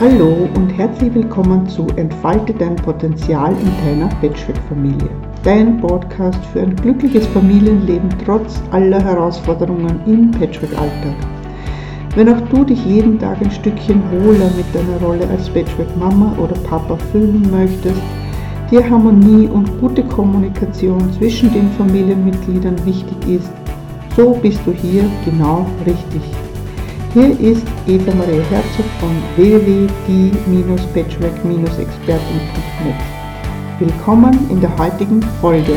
Hallo und herzlich willkommen zu Entfalte dein Potenzial in deiner Patchwork-Familie. Dein Podcast für ein glückliches Familienleben trotz aller Herausforderungen im Patchwork-Alltag. Wenn auch du dich jeden Tag ein Stückchen wohler mit deiner Rolle als Patchwork-Mama oder Papa fühlen möchtest, dir Harmonie und gute Kommunikation zwischen den Familienmitgliedern wichtig ist, so bist du hier genau richtig. Hier ist Eva Maria Herzog von www.die-patchwork-expertin.net. Willkommen in der heutigen Folge.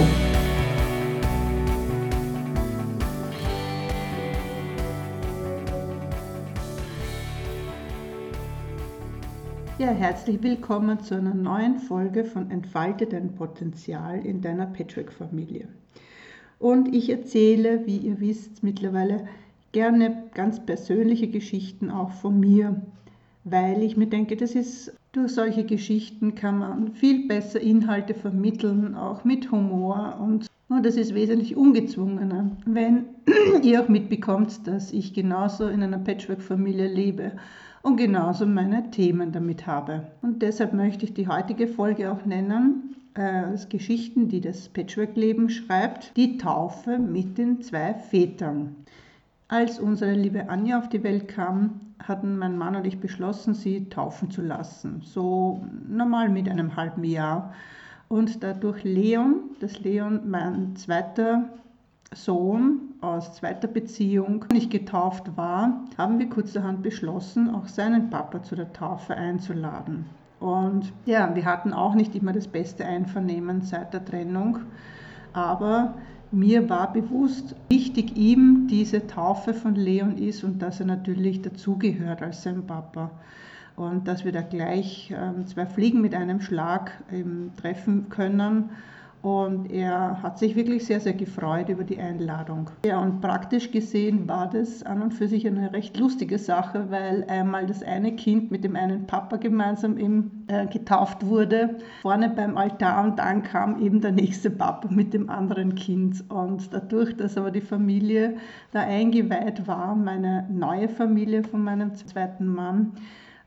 Ja, herzlich willkommen zu einer neuen Folge von Entfalte dein Potenzial in deiner Patchwork-Familie. Und ich erzähle, wie ihr wisst, mittlerweile gerne ganz persönliche Geschichten auch von mir, weil ich mir denke, das ist durch solche Geschichten kann man viel besser Inhalte vermitteln, auch mit Humor und, und das ist wesentlich ungezwungener, wenn ihr auch mitbekommt, dass ich genauso in einer Patchwork-Familie lebe und genauso meine Themen damit habe. Und deshalb möchte ich die heutige Folge auch nennen, äh, Geschichten, die das Patchwork-Leben schreibt, die Taufe mit den zwei Vätern. Als unsere liebe Anja auf die Welt kam, hatten mein Mann und ich beschlossen, sie taufen zu lassen. So normal mit einem halben Jahr. Und dadurch Leon, dass Leon mein zweiter Sohn aus zweiter Beziehung nicht getauft war, haben wir kurzerhand beschlossen, auch seinen Papa zu der Taufe einzuladen. Und ja, wir hatten auch nicht immer das beste Einvernehmen seit der Trennung, aber mir war bewusst, wie wichtig ihm diese Taufe von Leon ist und dass er natürlich dazugehört als sein Papa. Und dass wir da gleich ähm, zwei Fliegen mit einem Schlag ähm, treffen können und er hat sich wirklich sehr, sehr gefreut über die Einladung. Ja, und praktisch gesehen war das an und für sich eine recht lustige Sache, weil einmal das eine Kind mit dem einen Papa gemeinsam im, äh, getauft wurde, vorne beim Altar und dann kam eben der nächste Papa mit dem anderen Kind. Und dadurch, dass aber die Familie da eingeweiht war, meine neue Familie von meinem zweiten Mann,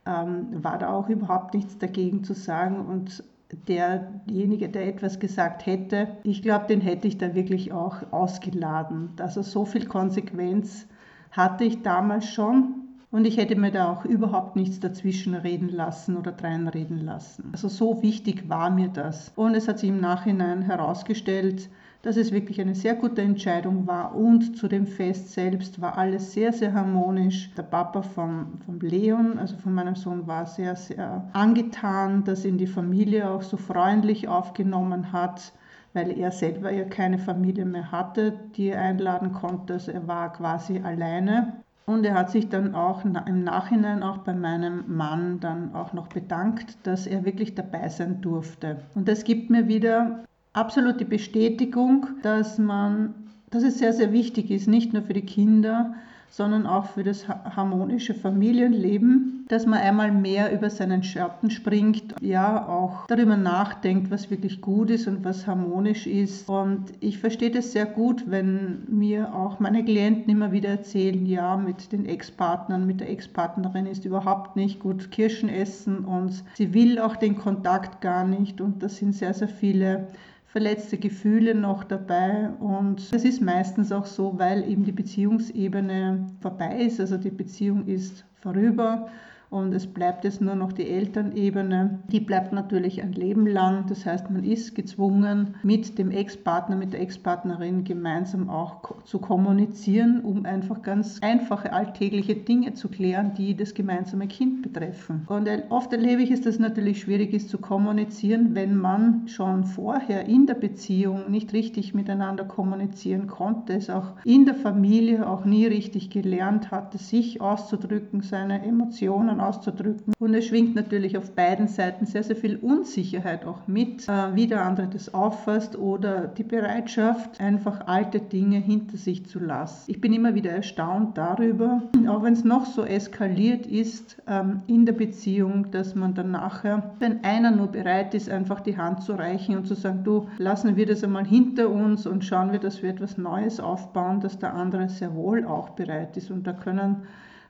ähm, war da auch überhaupt nichts dagegen zu sagen und derjenige, der etwas gesagt hätte, ich glaube, den hätte ich da wirklich auch ausgeladen. Also so viel Konsequenz hatte ich damals schon und ich hätte mir da auch überhaupt nichts dazwischen reden lassen oder dreinreden lassen. Also so wichtig war mir das. Und es hat sich im Nachhinein herausgestellt, dass es wirklich eine sehr gute Entscheidung war und zu dem Fest selbst war alles sehr, sehr harmonisch. Der Papa von, von Leon, also von meinem Sohn, war sehr, sehr angetan, dass ihn die Familie auch so freundlich aufgenommen hat weil er selber ja keine Familie mehr hatte, die er einladen konnte. Also er war quasi alleine. Und er hat sich dann auch im Nachhinein auch bei meinem Mann dann auch noch bedankt, dass er wirklich dabei sein durfte. Und das gibt mir wieder absolut die Bestätigung, dass man, dass es sehr, sehr wichtig ist, nicht nur für die Kinder, sondern auch für das harmonische Familienleben, dass man einmal mehr über seinen Schatten springt, ja auch darüber nachdenkt, was wirklich gut ist und was harmonisch ist. Und ich verstehe das sehr gut, wenn mir auch meine Klienten immer wieder erzählen, ja, mit den Ex-Partnern, mit der Ex-Partnerin ist überhaupt nicht gut Kirschen essen und sie will auch den Kontakt gar nicht und das sind sehr, sehr viele verletzte Gefühle noch dabei. Und es ist meistens auch so, weil eben die Beziehungsebene vorbei ist, also die Beziehung ist vorüber und es bleibt jetzt nur noch die Elternebene. Die bleibt natürlich ein Leben lang. Das heißt, man ist gezwungen, mit dem Ex-Partner, mit der Ex-Partnerin gemeinsam auch zu kommunizieren, um einfach ganz einfache alltägliche Dinge zu klären, die das gemeinsame Kind betreffen. Und oft erlebe ich es, dass es natürlich schwierig ist zu kommunizieren, wenn man schon vorher in der Beziehung nicht richtig miteinander kommunizieren konnte, es auch in der Familie auch nie richtig gelernt hatte, sich auszudrücken, seine Emotionen Emotionen auszudrücken. Und es schwingt natürlich auf beiden Seiten sehr, sehr viel Unsicherheit auch mit, äh, wie der andere das auffasst oder die Bereitschaft, einfach alte Dinge hinter sich zu lassen. Ich bin immer wieder erstaunt darüber, auch wenn es noch so eskaliert ist ähm, in der Beziehung, dass man dann nachher, wenn einer nur bereit ist, einfach die Hand zu reichen und zu sagen, du, lassen wir das einmal hinter uns und schauen wir, dass wir etwas Neues aufbauen, dass der andere sehr wohl auch bereit ist. Und da können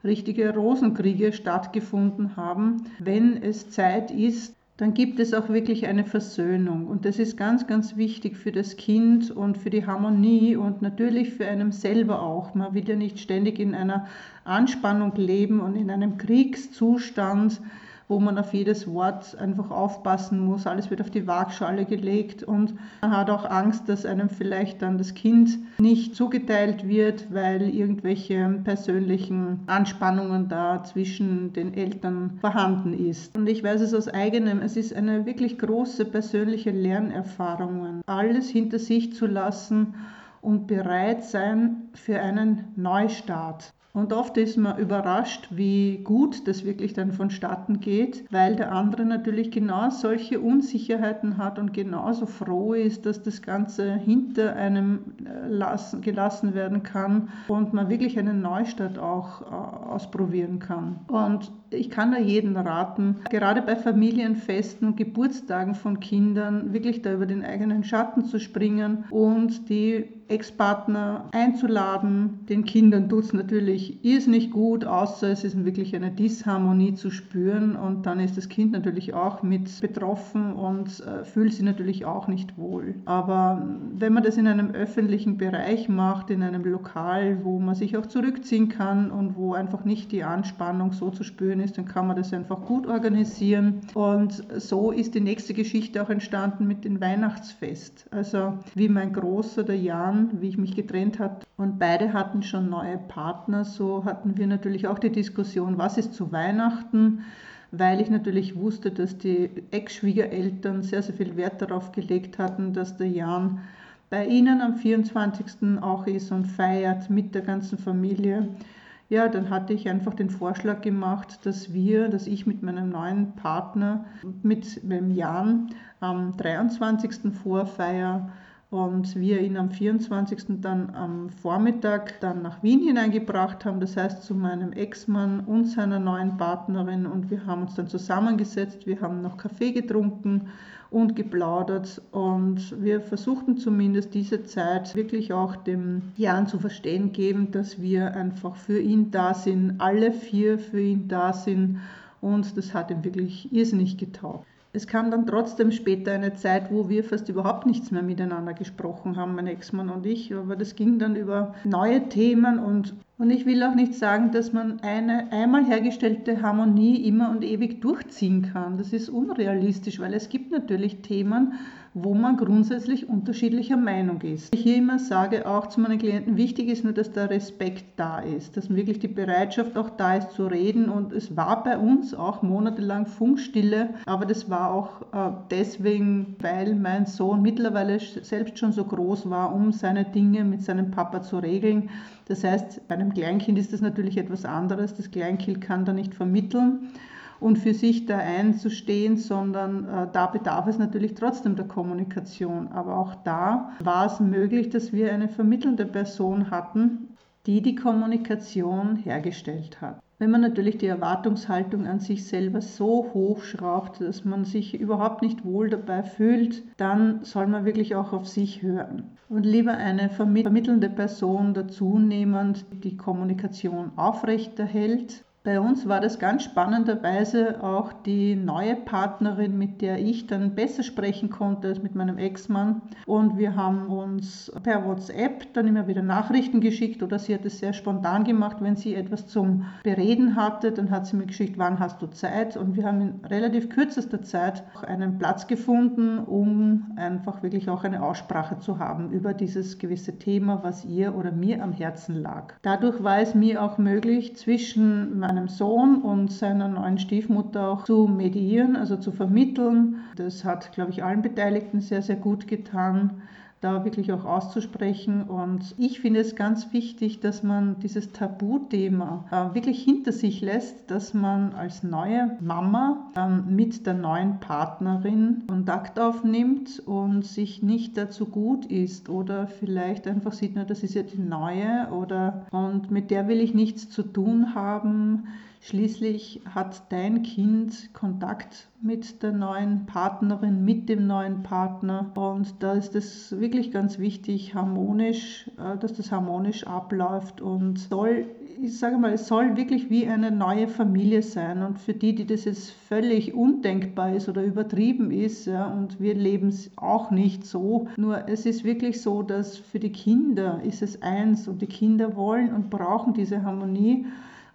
richtige Rosenkriege stattgefunden haben. Wenn es Zeit ist, dann gibt es auch wirklich eine Versöhnung. Und das ist ganz, ganz wichtig für das Kind und für die Harmonie und natürlich für einen selber auch. Man will ja nicht ständig in einer Anspannung leben und in einem Kriegszustand wo man auf jedes Wort einfach aufpassen muss. Alles wird auf die Waagschale gelegt und man hat auch Angst, dass einem vielleicht dann das Kind nicht zugeteilt wird, weil irgendwelche persönlichen Anspannungen da zwischen den Eltern vorhanden ist. Und ich weiß es aus eigenem, es ist eine wirklich große persönliche Lernerfahrung, alles hinter sich zu lassen und bereit sein für einen Neustart. Und oft ist man überrascht, wie gut das wirklich dann vonstatten geht, weil der andere natürlich genau solche Unsicherheiten hat und genauso froh ist, dass das Ganze hinter einem äh, lassen, gelassen werden kann und man wirklich einen Neustart auch äh, ausprobieren kann. Und ich kann da jeden raten, gerade bei Familienfesten Geburtstagen von Kindern wirklich da über den eigenen Schatten zu springen und die Ex-Partner einzuladen. Den Kindern tut es natürlich irrsinnig gut, außer es ist wirklich eine Disharmonie zu spüren und dann ist das Kind natürlich auch mit betroffen und äh, fühlt sich natürlich auch nicht wohl. Aber wenn man das in einem öffentlichen Bereich macht, in einem Lokal, wo man sich auch zurückziehen kann und wo einfach nicht die Anspannung so zu spüren ist, dann kann man das einfach gut organisieren. Und so ist die nächste Geschichte auch entstanden mit dem Weihnachtsfest. Also wie mein Großer, der Jan, Jahren, wie ich mich getrennt habe. Und beide hatten schon neue Partner. So hatten wir natürlich auch die Diskussion, was ist zu Weihnachten? Weil ich natürlich wusste, dass die Ex-Schwiegereltern sehr, sehr viel Wert darauf gelegt hatten, dass der Jan bei ihnen am 24. auch ist und feiert mit der ganzen Familie. Ja, dann hatte ich einfach den Vorschlag gemacht, dass wir, dass ich mit meinem neuen Partner, mit dem Jan am 23. Vorfeier und wir ihn am 24. dann am Vormittag dann nach Wien hineingebracht haben, das heißt zu meinem Ex-Mann und seiner neuen Partnerin. Und wir haben uns dann zusammengesetzt, wir haben noch Kaffee getrunken und geplaudert. Und wir versuchten zumindest diese Zeit wirklich auch dem Jan zu verstehen geben, dass wir einfach für ihn da sind, alle vier für ihn da sind. Und das hat ihm wirklich irrsinnig getaugt. Es kam dann trotzdem später eine Zeit, wo wir fast überhaupt nichts mehr miteinander gesprochen haben, mein Ex-Mann und ich. Aber das ging dann über neue Themen und, und ich will auch nicht sagen, dass man eine einmal hergestellte Harmonie immer und ewig durchziehen kann. Das ist unrealistisch, weil es gibt natürlich Themen, wo man grundsätzlich unterschiedlicher Meinung ist. Ich hier immer sage auch zu meinen Klienten, wichtig ist nur, dass der Respekt da ist, dass wirklich die Bereitschaft auch da ist zu reden und es war bei uns auch monatelang Funkstille, aber das war auch äh, deswegen, weil mein Sohn mittlerweile selbst schon so groß war, um seine Dinge mit seinem Papa zu regeln. Das heißt, bei einem Kleinkind ist das natürlich etwas anderes. Das Kleinkind kann da nicht vermitteln und für sich da einzustehen, sondern äh, da bedarf es natürlich trotzdem der Kommunikation. Aber auch da war es möglich, dass wir eine vermittelnde Person hatten, die die Kommunikation hergestellt hat. Wenn man natürlich die Erwartungshaltung an sich selber so hoch schraubt, dass man sich überhaupt nicht wohl dabei fühlt, dann soll man wirklich auch auf sich hören. Und lieber eine vermittelnde Person dazu nehmen, die die Kommunikation aufrechterhält bei uns war das ganz spannenderweise auch die neue Partnerin, mit der ich dann besser sprechen konnte als mit meinem Ex-Mann. Und wir haben uns per WhatsApp dann immer wieder Nachrichten geschickt oder sie hat es sehr spontan gemacht, wenn sie etwas zum Bereden hatte, dann hat sie mir geschickt, wann hast du Zeit? Und wir haben in relativ kürzester Zeit einen Platz gefunden, um einfach wirklich auch eine Aussprache zu haben über dieses gewisse Thema, was ihr oder mir am Herzen lag. Dadurch war es mir auch möglich, zwischen meinem meinem Sohn und seiner neuen Stiefmutter auch zu medieren, also zu vermitteln. Das hat, glaube ich, allen Beteiligten sehr, sehr gut getan da wirklich auch auszusprechen. Und ich finde es ganz wichtig, dass man dieses Tabuthema äh, wirklich hinter sich lässt, dass man als neue Mama ähm, mit der neuen Partnerin Kontakt aufnimmt und sich nicht dazu gut ist oder vielleicht einfach sieht, na, das ist ja die neue oder und mit der will ich nichts zu tun haben Schließlich hat dein Kind Kontakt mit der neuen Partnerin, mit dem neuen Partner. Und da ist es wirklich ganz wichtig, harmonisch, äh, dass das harmonisch abläuft und soll, ich sage mal, es soll wirklich wie eine neue Familie sein. Und für die, die das jetzt völlig undenkbar ist oder übertrieben ist, ja, und wir leben es auch nicht so, nur es ist wirklich so, dass für die Kinder ist es eins und die Kinder wollen und brauchen diese Harmonie.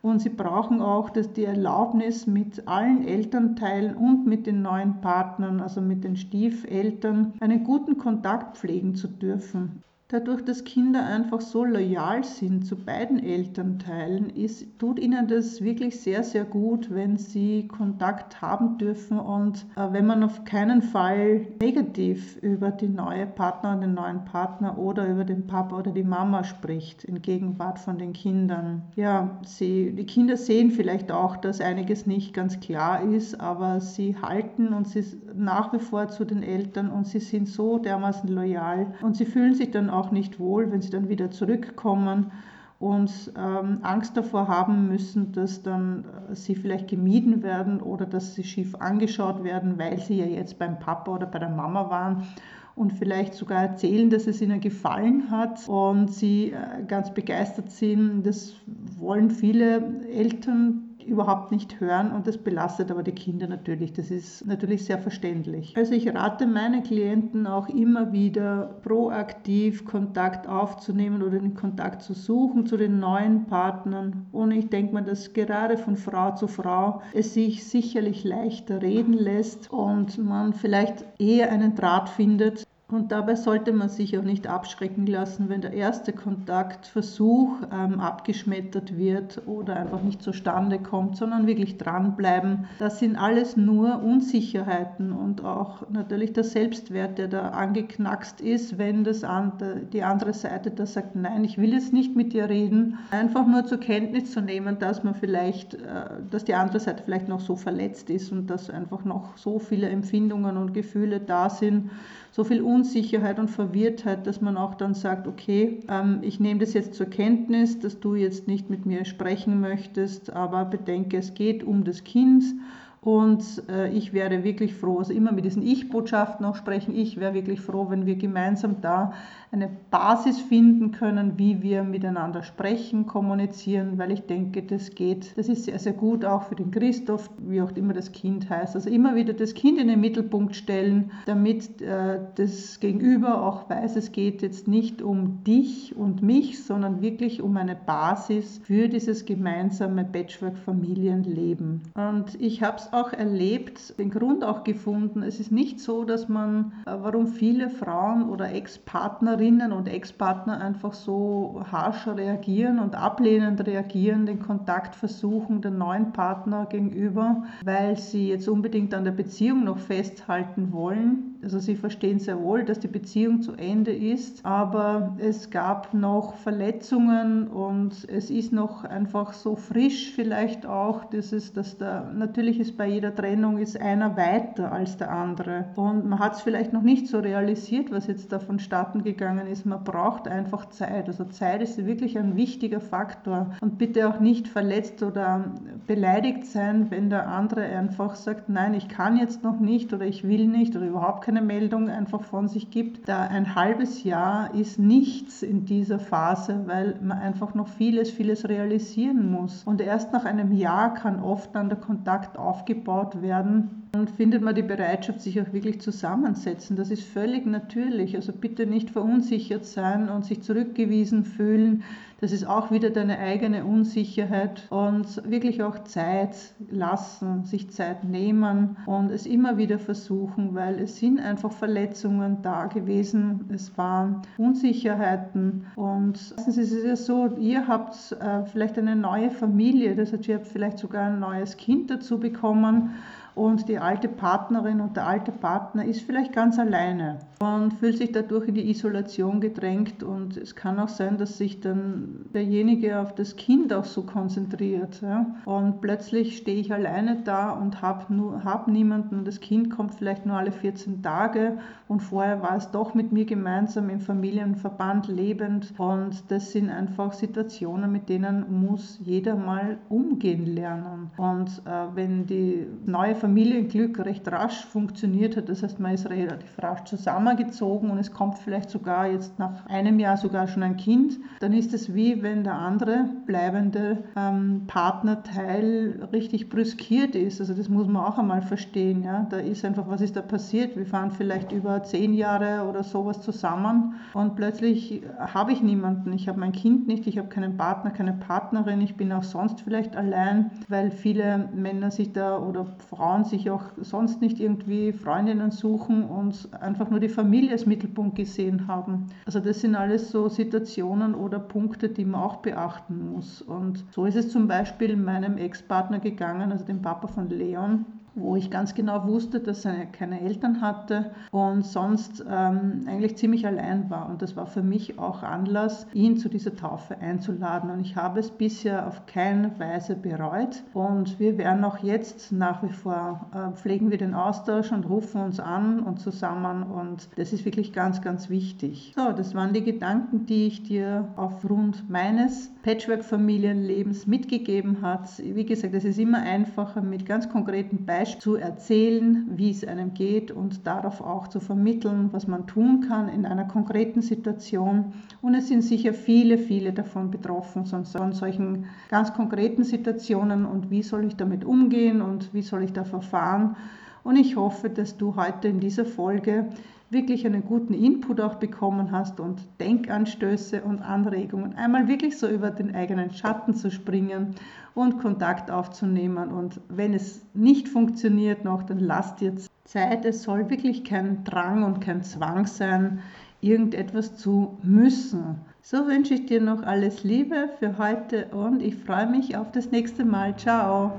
Und sie brauchen auch dass die Erlaubnis, mit allen Elternteilen und mit den neuen Partnern, also mit den Stiefeltern, einen guten Kontakt pflegen zu dürfen. Dadurch, dass Kinder einfach so loyal sind zu beiden Elternteilen, ist, tut ihnen das wirklich sehr, sehr gut, wenn sie Kontakt haben dürfen und äh, wenn man auf keinen Fall negativ über die neue Partner und den neuen Partner oder über den Papa oder die Mama spricht, in Gegenwart von den Kindern. Ja, sie, die Kinder sehen vielleicht auch, dass einiges nicht ganz klar ist, aber sie halten und sie nach wie vor zu den Eltern und sie sind so dermaßen loyal und sie fühlen sich dann auch auch nicht wohl, wenn sie dann wieder zurückkommen und ähm, Angst davor haben müssen, dass dann äh, sie vielleicht gemieden werden oder dass sie schief angeschaut werden, weil sie ja jetzt beim Papa oder bei der Mama waren und vielleicht sogar erzählen, dass es ihnen gefallen hat und sie äh, ganz begeistert sind. Das wollen viele Eltern überhaupt nicht hören und das belastet aber die Kinder natürlich. Das ist natürlich sehr verständlich. Also ich rate meinen Klienten auch immer wieder proaktiv Kontakt aufzunehmen oder den Kontakt zu suchen zu den neuen Partnern. Und ich denke mal, dass gerade von Frau zu Frau es sich sicherlich leichter reden lässt und man vielleicht eher einen Draht findet, und dabei sollte man sich auch nicht abschrecken lassen, wenn der erste Kontaktversuch ähm, abgeschmettert wird oder einfach nicht zustande kommt, sondern wirklich dranbleiben. Das sind alles nur Unsicherheiten und auch natürlich der Selbstwert, der da angeknackst ist, wenn das an, die andere Seite da sagt, nein, ich will jetzt nicht mit dir reden. Einfach nur zur Kenntnis zu nehmen, dass man vielleicht, äh, dass die andere Seite vielleicht noch so verletzt ist und dass einfach noch so viele Empfindungen und Gefühle da sind, so viel Unsicherheit und Verwirrtheit, dass man auch dann sagt, okay, ähm, ich nehme das jetzt zur Kenntnis, dass du jetzt nicht mit mir sprechen möchtest, aber bedenke, es geht um das Kind und äh, ich wäre wirklich froh, also immer mit diesen Ich-Botschaften auch sprechen, ich wäre wirklich froh, wenn wir gemeinsam da eine Basis finden können, wie wir miteinander sprechen, kommunizieren, weil ich denke, das geht, das ist sehr, sehr gut auch für den Christoph, wie auch immer das Kind heißt. Also immer wieder das Kind in den Mittelpunkt stellen, damit äh, das Gegenüber auch weiß, es geht jetzt nicht um dich und mich, sondern wirklich um eine Basis für dieses gemeinsame Patchwork-Familienleben. Und ich habe es auch erlebt, den Grund auch gefunden. Es ist nicht so, dass man, äh, warum viele Frauen oder Ex-Partnerinnen und Ex-Partner einfach so harsch reagieren und ablehnend reagieren, den Kontakt versuchen, den neuen Partner gegenüber, weil sie jetzt unbedingt an der Beziehung noch festhalten wollen also sie verstehen sehr wohl, dass die Beziehung zu Ende ist, aber es gab noch Verletzungen und es ist noch einfach so frisch vielleicht auch, das ist, dass da natürlich ist bei jeder Trennung ist einer weiter als der andere und man hat es vielleicht noch nicht so realisiert, was jetzt da vonstatten gegangen ist. Man braucht einfach Zeit. Also Zeit ist wirklich ein wichtiger Faktor und bitte auch nicht verletzt oder beleidigt sein, wenn der andere einfach sagt, nein, ich kann jetzt noch nicht oder ich will nicht oder überhaupt keine keine Meldung einfach von sich gibt. Da ein halbes Jahr ist nichts in dieser Phase, weil man einfach noch vieles, vieles realisieren muss. Und erst nach einem Jahr kann oft dann der Kontakt aufgebaut werden dann findet man die Bereitschaft, sich auch wirklich zusammensetzen. Das ist völlig natürlich. Also bitte nicht verunsichert sein und sich zurückgewiesen fühlen. Das ist auch wieder deine eigene Unsicherheit und wirklich auch Zeit lassen, sich Zeit nehmen und es immer wieder versuchen, weil es sind einfach Verletzungen da gewesen. Es waren Unsicherheiten und meistens ist es ja so, ihr habt äh, vielleicht eine neue Familie, das heißt, ihr habt vielleicht sogar ein neues Kind dazu bekommen und die alte Partnerin und der alte Partner ist vielleicht ganz alleine und fühlt sich dadurch in die Isolation gedrängt und es kann auch sein, dass sich dann derjenige auf das Kind auch so konzentriert. Ja? Und plötzlich stehe ich alleine da und habe hab niemanden das Kind kommt vielleicht nur alle 14 Tage und vorher war es doch mit mir gemeinsam im Familienverband lebend und das sind einfach Situationen, mit denen muss jeder mal umgehen lernen. Und äh, wenn die neue Familienglück recht rasch funktioniert hat, das heißt man ist relativ rasch zusammengezogen und es kommt vielleicht sogar jetzt nach einem Jahr sogar schon ein Kind, dann ist es wie wenn der andere bleibende ähm, Partnerteil richtig brüskiert ist. Also das muss man auch einmal verstehen. Ja? Da ist einfach, was ist da passiert? Wir fahren vielleicht über zehn Jahre oder sowas zusammen und plötzlich habe ich niemanden. Ich habe mein Kind nicht, ich habe keinen Partner, keine Partnerin, ich bin auch sonst vielleicht allein, weil viele Männer sich da oder Frauen sich auch sonst nicht irgendwie Freundinnen suchen und einfach nur die Familie als Mittelpunkt gesehen haben. Also das sind alles so Situationen oder Punkte, die man auch beachten muss. Und so ist es zum Beispiel meinem Ex-Partner gegangen, also dem Papa von Leon wo ich ganz genau wusste, dass er keine Eltern hatte und sonst ähm, eigentlich ziemlich allein war. Und das war für mich auch Anlass, ihn zu dieser Taufe einzuladen. Und ich habe es bisher auf keine Weise bereut. Und wir werden auch jetzt nach wie vor, äh, pflegen wir den Austausch und rufen uns an und zusammen. Und das ist wirklich ganz, ganz wichtig. So, das waren die Gedanken, die ich dir aufgrund meines Patchwork-Familienlebens mitgegeben habe. Wie gesagt, es ist immer einfacher mit ganz konkreten Beispielen zu erzählen, wie es einem geht und darauf auch zu vermitteln, was man tun kann in einer konkreten Situation. Und es sind sicher viele, viele davon betroffen, von solchen ganz konkreten Situationen und wie soll ich damit umgehen und wie soll ich da verfahren. Und ich hoffe, dass du heute in dieser Folge wirklich einen guten Input auch bekommen hast und Denkanstöße und Anregungen. Einmal wirklich so über den eigenen Schatten zu springen und Kontakt aufzunehmen. Und wenn es nicht funktioniert noch, dann lass dir Zeit. Es soll wirklich kein Drang und kein Zwang sein, irgendetwas zu müssen. So wünsche ich dir noch alles Liebe für heute und ich freue mich auf das nächste Mal. Ciao.